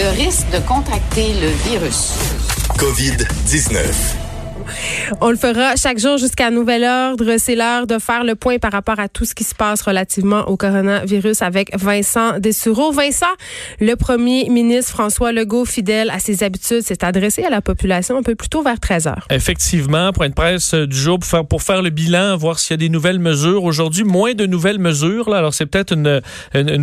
Le risque de contracter le virus. COVID-19. On le fera chaque jour jusqu'à nouvel ordre. C'est l'heure de faire le point par rapport à tout ce qui se passe relativement au coronavirus avec Vincent Dessureau. Vincent, le premier ministre François Legault, fidèle à ses habitudes, s'est adressé à la population un peu plus tôt vers 13 heures. Effectivement, point de presse du jour pour faire, le bilan, voir s'il y a des nouvelles mesures. Aujourd'hui, moins de nouvelles mesures. Alors, c'est peut-être une,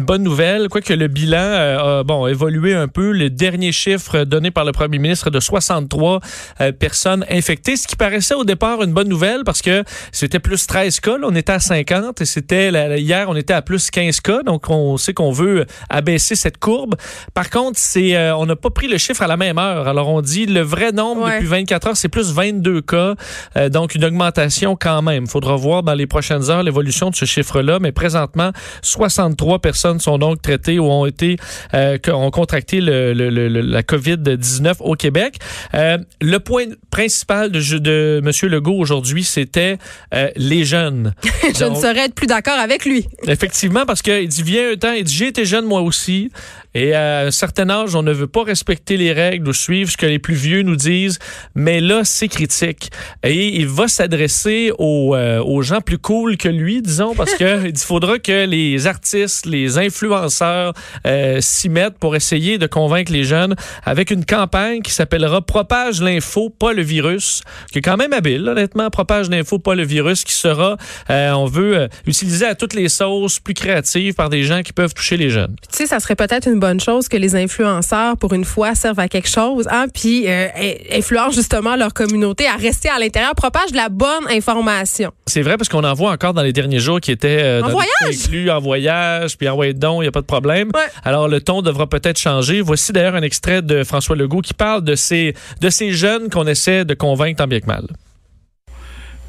bonne nouvelle. Quoique le bilan euh, a évolué un peu. Les derniers chiffres donnés par le premier ministre de 63 euh, personnes infectées, ce qui paraît au départ une bonne nouvelle parce que c'était plus 13 cas. on était à 50 et c'était hier, on était à plus 15 cas. Donc, on sait qu'on veut abaisser cette courbe. Par contre, c'est euh, on n'a pas pris le chiffre à la même heure. Alors, on dit le vrai nombre depuis 24 heures, c'est plus 22 cas. Euh, donc, une augmentation quand même. Il faudra voir dans les prochaines heures l'évolution de ce chiffre-là. Mais présentement, 63 personnes sont donc traitées ou ont été euh, ont contracté le, la COVID-19 au Québec. le point principal de, de M. Legault aujourd'hui, c'était euh, les jeunes. Je ne saurais être plus d'accord avec lui. effectivement, parce qu'il dit, viens un temps, il dit, j'ai été jeune moi aussi. Et à un certain âge, on ne veut pas respecter les règles ou suivre ce que les plus vieux nous disent. Mais là, c'est critique. Et il va s'adresser aux, euh, aux, gens plus cool que lui, disons, parce qu'il faudra que les artistes, les influenceurs euh, s'y mettent pour essayer de convaincre les jeunes avec une campagne qui s'appellera Propage l'info, pas le virus, qui est quand même habile, honnêtement. Propage l'info, pas le virus, qui sera, euh, on veut, utiliser à toutes les sauces, plus créatives par des gens qui peuvent toucher les jeunes. Tu sais, ça serait peut-être une bonne bonne chose que les influenceurs, pour une fois, servent à quelque chose, hein, puis euh, influencent justement leur communauté à rester à l'intérieur, propagent de la bonne information. C'est vrai parce qu'on en voit encore dans les derniers jours qui étaient euh, en voyage, en voyage, puis envoyés don, il n'y a pas de problème. Alors le ton devra peut-être changer. Voici d'ailleurs un extrait de François Legault qui parle de ces de ces jeunes qu'on essaie de convaincre tant bien que mal.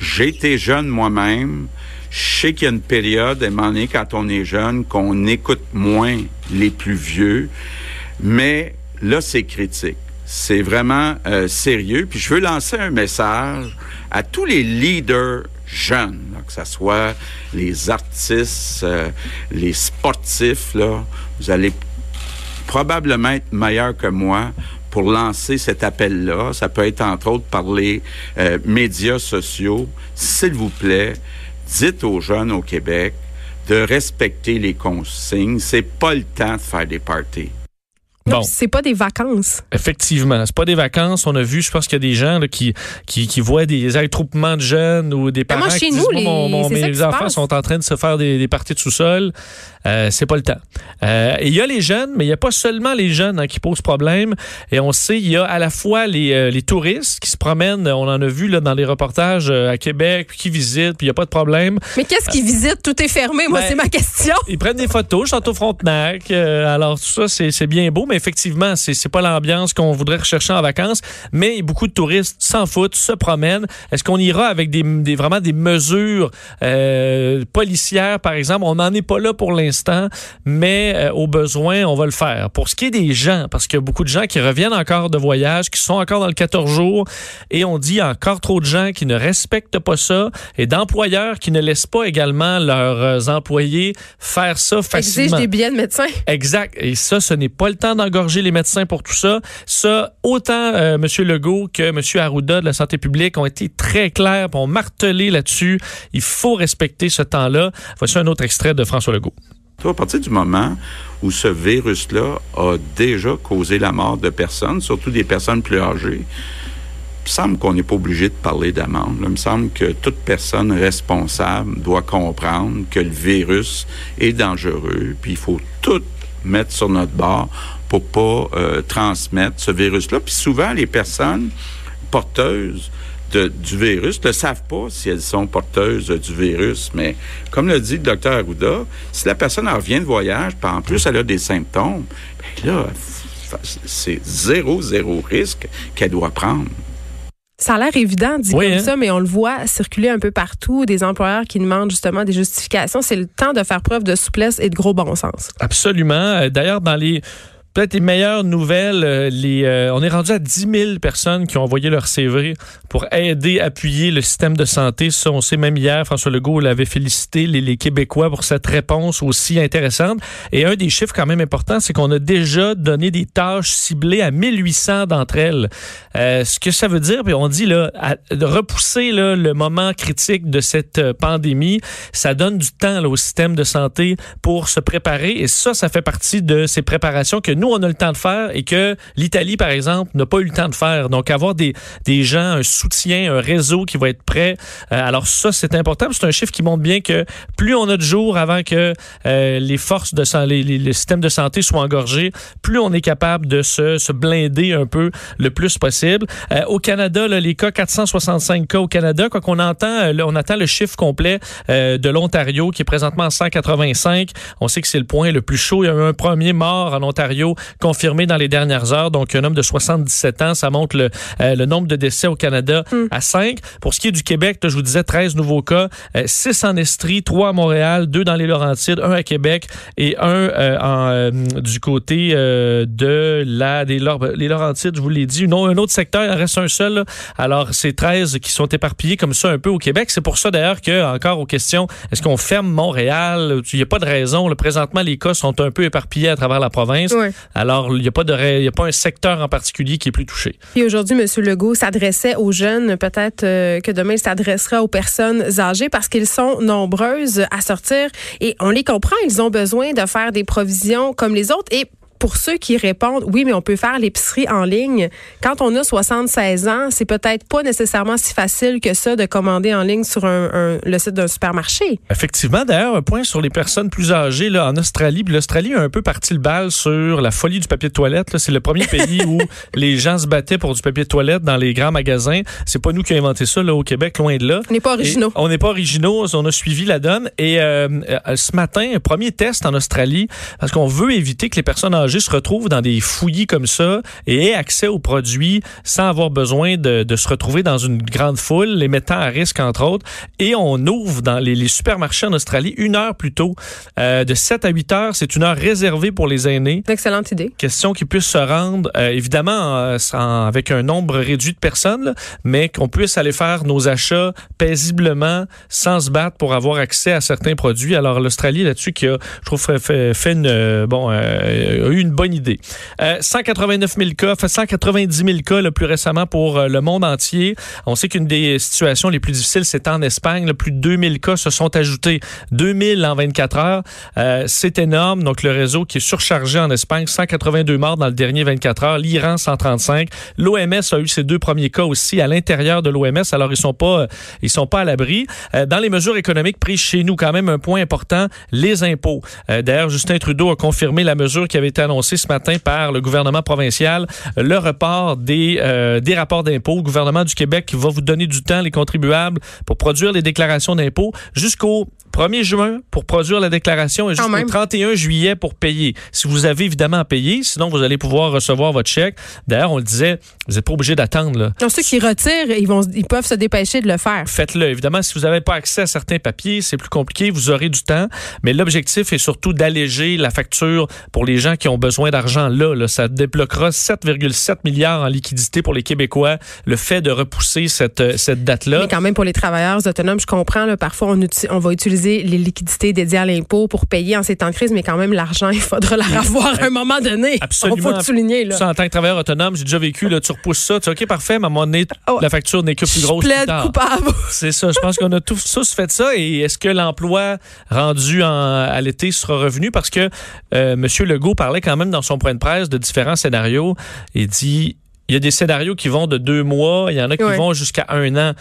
J'ai été jeune moi-même. Je sais qu'il y a une période, à un quand on est jeune, qu'on écoute moins les plus vieux, mais là, c'est critique. C'est vraiment euh, sérieux. Puis je veux lancer un message à tous les leaders jeunes, que ce soit les artistes, euh, les sportifs, là. Vous allez probablement être meilleurs que moi pour lancer cet appel-là. Ça peut être entre autres par les euh, médias sociaux. S'il vous plaît, dites aux jeunes au Québec de respecter les consignes. C'est pas le temps de faire des parties. Bon. C'est pas des vacances. Effectivement, c'est pas des vacances. On a vu, je pense qu'il y a des gens qui, qui, qui, voient des attroupements de jeunes ou des parents moi, chez qui nous, disent, mon, mes enfants sont en train de se faire des, des parties de sous-sol. Euh, c'est pas le temps. Euh, il y a les jeunes, mais il y a pas seulement les jeunes hein, qui posent problème. Et on sait, il y a à la fois les, euh, les touristes qui se promènent. On en a vu là, dans les reportages euh, à Québec, puis qui visitent, puis il y a pas de problème. Mais qu'est-ce qu'ils visitent? Tout est fermé. Moi, ben, c'est ma question. Ils prennent des photos, Château Frontenac. alors tout ça, c'est bien beau, mais effectivement, c'est c'est pas l'ambiance qu'on voudrait rechercher en vacances. Mais beaucoup de touristes s'en foutent, se promènent. Est-ce qu'on ira avec des, des, vraiment des mesures policières, par exemple? On n'en est pas là pour l'instant mais euh, au besoin, on va le faire. Pour ce qui est des gens, parce qu'il y a beaucoup de gens qui reviennent encore de voyage, qui sont encore dans le 14 jours, et on dit encore trop de gens qui ne respectent pas ça, et d'employeurs qui ne laissent pas également leurs euh, employés faire ça facilement. Exige des billets de médecin. Exact. Et ça, ce n'est pas le temps d'engorger les médecins pour tout ça. Ça, autant euh, M. Legault que M. Arruda de la santé publique ont été très clairs, ont martelé là-dessus. Il faut respecter ce temps-là. Voici un autre extrait de François Legault. À partir du moment où ce virus-là a déjà causé la mort de personnes, surtout des personnes plus âgées, il me semble qu'on n'est pas obligé de parler d'amende. Il me semble que toute personne responsable doit comprendre que le virus est dangereux, puis il faut tout mettre sur notre bord pour pas euh, transmettre ce virus-là. Puis souvent, les personnes porteuses de- du virus ne savent pas si elles sont porteuses du virus. Mais comme le dit le docteur Arruda, si la personne en revient de voyage, puis en plus elle a des symptômes, ben là, c'est zéro, zéro risque qu'elle doit prendre. Ça a l'air évident dit Oui, comme hein? ça, mais on le voit circuler un peu partout, des employeurs qui demandent justement des justifications. C'est le temps de faire preuve de souplesse et de gros bon sens. Absolument. Euh, D'ailleurs, dans les peut-être les meilleures nouvelles, euh, euh, on est rendu à 10 000 personnes qui ont envoyé leur CV pour aider, appuyer le système de santé. Ça, on sait même hier, François Legault l'avait félicité les, Québécois pour cette réponse aussi intéressante. Et un des chiffres quand même importants, c'est qu'on a déjà donné des tâches ciblées à 1800 d'entre elles. Euh, ce que ça veut dire, puis on dit là, repousser le moment critique de cette pandémie, ça donne du temps au système de santé pour se préparer. Et ça, ça fait partie de ces préparations que nous, on a le temps de faire et que l'Italie, par exemple, n'a pas eu le temps de faire. Donc, avoir des, des gens, un soutien, un réseau qui va être prêt. euh, alors ça, c'est important. C'est un chiffre qui montre bien que plus on a de jours avant que euh, les forces de les, les- le système de santé soient engorgés, plus on est capable de se, se blinder un peu le plus possible. Euh, au Canada, là, les cas, 465 cas au Canada. Quoi qu'on entend, euh, on attend le chiffre complet de l'Ontario qui est présentement à 185. On sait que c'est le point le plus chaud. Il y a eu un premier mort en Ontario confirmé dans les dernières heures. Donc, un homme de 77 ans, ça montre le, euh, le nombre de décès au Canada à 5. Pour ce qui est du Québec, je vous disais 13 nouveaux cas, euh, 6 en Estrie, 3 à Montréal, 2 dans les Laurentides, 1 à Québec et 1 euh, en, euh, du côté euh, de la des les Laurentides, je vous l'ai dit. Non, un autre secteur, il en reste un seul. là. Alors, c'est 13 qui sont éparpillés comme ça un peu au Québec. C'est pour ça d'ailleurs que, encore aux questions, est-ce qu'on ferme Montréal? Il n'y a pas de raison. Là, présentement, les cas sont un peu éparpillés à travers la province. Ouais. Alors, il n'y a, pas de pas un secteur en particulier qui est plus touché. Puis aujourd'hui, M. Legault s'adressait aux jeunes. Peut-être euh, que demain, il s'adressera aux personnes âgées parce qu'ils sont nombreuses à sortir et on les comprend. Ils ont besoin de faire des provisions comme les autres et pour ceux qui répondent, oui, mais on peut faire l'épicerie en ligne. Quand on a 76 ans, c'est peut-être pas nécessairement si facile que ça de commander en ligne sur un- un- le site d'un supermarché. Effectivement, d'ailleurs, un point sur les personnes plus âgées là, en Australie. L'Australie a un peu parti le bal sur la folie du papier de toilette. C'est le premier pays où les gens se battaient pour du papier de toilette dans les grands magasins. C'est pas nous qui avons inventé ça là, au Québec, loin de là. On n'est pas originaux. Et on n'est pas originaux, on a suivi la donne. Et euh, euh, ce matin, un premier test en Australie, parce qu'on veut éviter que les personnes âgées se retrouvent dans des fouillis comme ça et aient accès aux produits sans avoir besoin de, de se retrouver dans une grande foule, les mettant à risque, entre autres. Et on ouvre dans les, les supermarchés en Australie une heure plus tôt. Euh, de 7 à 8 heures, c'est une heure réservée pour les aînés excellente idée. question qu'ils puissent se rendre, euh, évidemment, euh, avec un nombre réduit de personnes, là, mais qu'on puisse aller faire nos achats paisiblement sans se battre pour avoir accès à certains produits. Alors, l'Australie, là-dessus, qui a, je trouve, fait, une, bon, euh, une bonne idée. Euh, 189 000 cas, fait 190 000 cas le plus récemment pour euh, le monde entier. On sait qu'une des situations les plus difficiles, c'est en Espagne. Plus de 2000 cas se sont ajoutés. 2000 en 24 heures. Euh, c'est énorme. Donc, le réseau qui est surchargé en Espagne, 182 morts dans le dernier 24 heures. L'Iran, 135. L'OMS a eu ses deux premiers cas aussi à l'intérieur de l'OMS. Alors, ils sont pas, euh, ils sont pas à l'abri. Dans les mesures économiques prises chez nous, quand même un point important, les impôts. Euh, D'ailleurs, Justin Trudeau a confirmé la mesure qui avait été annoncée ce matin par le gouvernement provincial, le report des, euh, des rapports d'impôts. Le gouvernement du Québec qui va vous donner du temps, les contribuables, pour produire les déclarations d'impôts jusqu'au 1er juin pour produire la déclaration et jusqu'au même. 31 juillet pour payer. Si vous avez évidemment à payer, sinon vous allez pouvoir recevoir votre chèque. D'ailleurs, on le disait, vous n'êtes pas obligé d'attendre. Donc, ceux qui retirent, ils, vont, ils peuvent se dépêcher de le faire. Faites-le. Évidemment, si vous n'avez pas accès à certains papiers, c'est plus compliqué, vous aurez du temps. Mais l'objectif est surtout d'alléger la facture pour les gens qui ont besoin d'argent là, là. Ça débloquera 7,7 milliards en liquidité pour les Québécois. Le fait de repousser cette, euh, cette date-là. Mais quand même, pour les travailleurs autonomes, je comprends, là, parfois, on, on va utiliser les liquidités dédiées à l'impôt pour payer en ces temps de crise, mais quand même, l'argent, il faudra la revoir à un moment donné. Absolument. Il faut le souligner. Là. Ça, en tant que travailleur autonome, j'ai déjà vécu, là, tu repousses ça, tu OK, parfait, mais à un moment donné, Oh. la facture n'est que plus grosse. Je plaide coupable. C'est ça. Je pense qu'on a tous, tous fait ça. Et est-ce que l'emploi rendu en- à l'été sera revenu? Parce que euh, M. Legault parlait quand même dans son point de presse de différents scénarios. Il dit, il y a des scénarios qui vont de deux mois, il y en a qui Ouais. vont jusqu'à un an.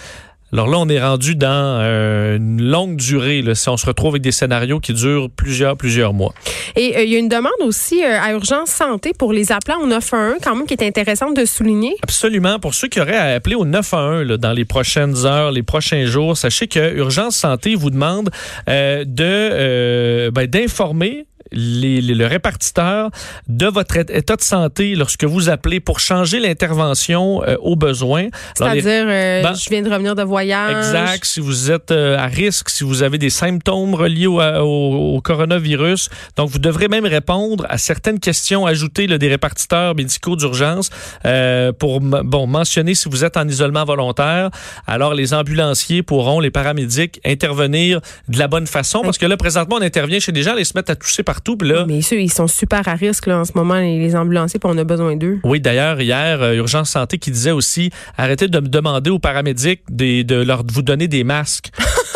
Alors là, on est rendu dans euh, une longue durée, là, si on se retrouve avec des scénarios qui durent plusieurs, plusieurs mois. Et euh, il y a une demande aussi euh, à Urgence Santé pour les appelants au 911, quand même, qui est intéressante de souligner. Absolument. Pour ceux qui auraient à appeler au 911 là, dans les prochaines heures, les prochains jours, sachez que Urgence Santé vous demande de ben, d'informer les- les- le répartiteur de votre état de santé lorsque vous appelez pour changer l'intervention euh, au besoin. Alors, les- C'est-à-dire, euh, Ben, je viens de revenir de voyage. Exact. Si vous êtes euh, à risque, si vous avez des symptômes reliés au, au- au coronavirus, donc vous devrez même répondre à certaines questions ajoutées là, des répartiteurs médicaux d'urgence euh, pour bon mentionner si vous êtes en isolement volontaire. Alors les ambulanciers pourront, les paramédics intervenir de la bonne façon parce que là présentement on intervient chez des gens, ils se mettent à tousser partout, puis là. Mais ceux, ils sont super à risque là, en ce moment, les, les ambulanciers, puis on a besoin d'eux. Oui, d'ailleurs, hier, euh, Urgence Santé qui disait aussi arrêtez de me demander aux paramédics des- de leur, de vous donner des masques.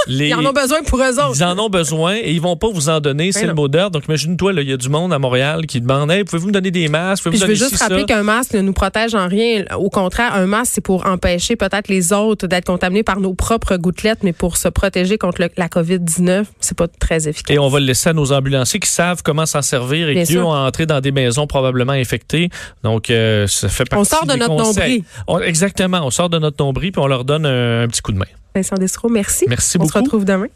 Les- Ils en ont besoin pour eux autres. Ils en ont besoin et ils vont pas vous en donner, c'est Ben le non. mot d'ordre. Donc imagine-toi, il y a du monde à Montréal qui demande Hey, pouvez-vous me donner des masques? Puis je veux juste ci, rappeler qu'un masque ne nous protège en rien. Au contraire, un masque, c'est pour empêcher peut-être les autres d'être contaminés par nos propres gouttelettes, mais pour se protéger contre le- la COVID-19, c'est pas très efficace. Et on va le laisser à nos ambulanciers qui savent comment s'en servir et Bien qui sûr. ont entré dans des maisons probablement infectées. Donc, euh, ça fait partie sort de des notre conseils. nombril. On- exactement. On sort de notre nombril puis on leur donne un, un petit coup de main. Vincent Dessereau, merci. Merci On se beaucoup. retrouve demain.